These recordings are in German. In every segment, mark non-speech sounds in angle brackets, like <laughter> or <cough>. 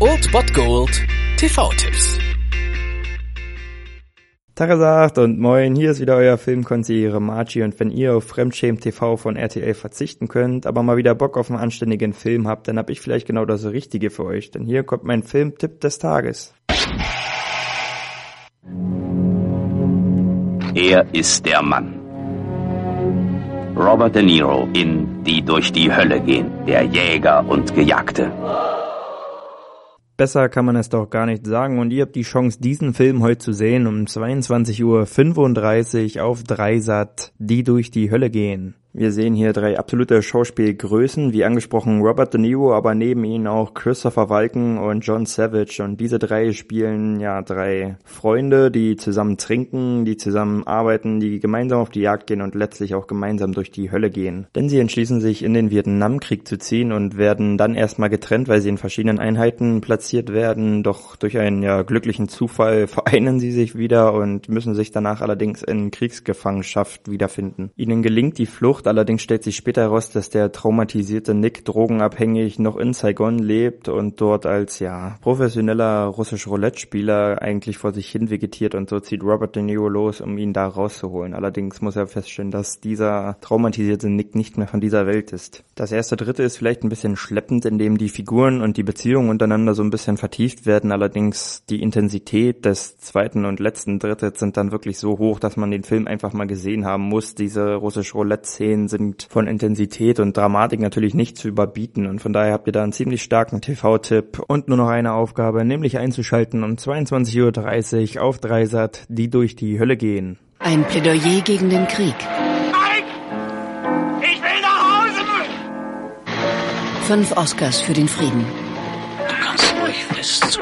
Old Bot Gold TV-Tipps. Tagesagt und moin, hier ist wieder euer Filmkonsigliere Margie und wenn ihr auf Fremdschämen TV von RTL verzichten könnt, aber mal wieder Bock auf einen anständigen Film habt, dann hab ich vielleicht genau das Richtige für euch, denn hier kommt mein Filmtipp des Tages. Er ist der Mann. Robert De Niro in Die durch die Hölle gehen, der Jäger und Gejagte. Besser kann man es doch gar nicht sagen und ihr habt die Chance, diesen Film heute zu sehen um 22.35 Uhr auf Dreisat, die durch die Hölle gehen. Wir sehen hier drei absolute Schauspielgrößen, wie angesprochen Robert De Niro, aber neben ihnen auch Christopher Walken und John Savage. Und diese drei spielen ja drei Freunde, die zusammen trinken, die zusammen arbeiten, die gemeinsam auf die Jagd gehen und letztlich auch gemeinsam durch die Hölle gehen. Denn sie entschließen sich in den Vietnamkrieg zu ziehen und werden dann erstmal getrennt, weil sie in verschiedenen Einheiten platziert werden. Doch durch einen ja glücklichen Zufall <laughs> vereinen sie sich wieder und müssen sich danach allerdings in Kriegsgefangenschaft wiederfinden. Ihnen gelingt die Flucht Flucht, allerdings stellt sich später heraus, dass der traumatisierte Nick drogenabhängig noch in Saigon lebt und dort als ja professioneller russisch Roulette-Spieler eigentlich vor sich hin vegetiert und so zieht Robert De Niro los, um ihn da rauszuholen. Allerdings muss er feststellen, dass dieser traumatisierte Nick nicht mehr von dieser Welt ist. Das erste Dritte ist vielleicht ein bisschen schleppend, indem die Figuren und die Beziehungen untereinander so ein bisschen vertieft werden. Allerdings die Intensität des zweiten und letzten Drittes sind dann wirklich so hoch, dass man den Film einfach mal gesehen haben muss. Diese russisch Roulette-Szene Szenen sind von Intensität und Dramatik natürlich nicht zu überbieten und von daher habt ihr da einen ziemlich starken TV-Tipp und nur noch eine Aufgabe, nämlich einzuschalten um 22.30 Uhr auf Dreisat, die durch die Hölle gehen. Ein Plädoyer gegen den Krieg. Nein! Ich will nach Hause! Fünf Oscars für den Frieden. Du kannst ruhig fest.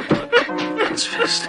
Ganz fest.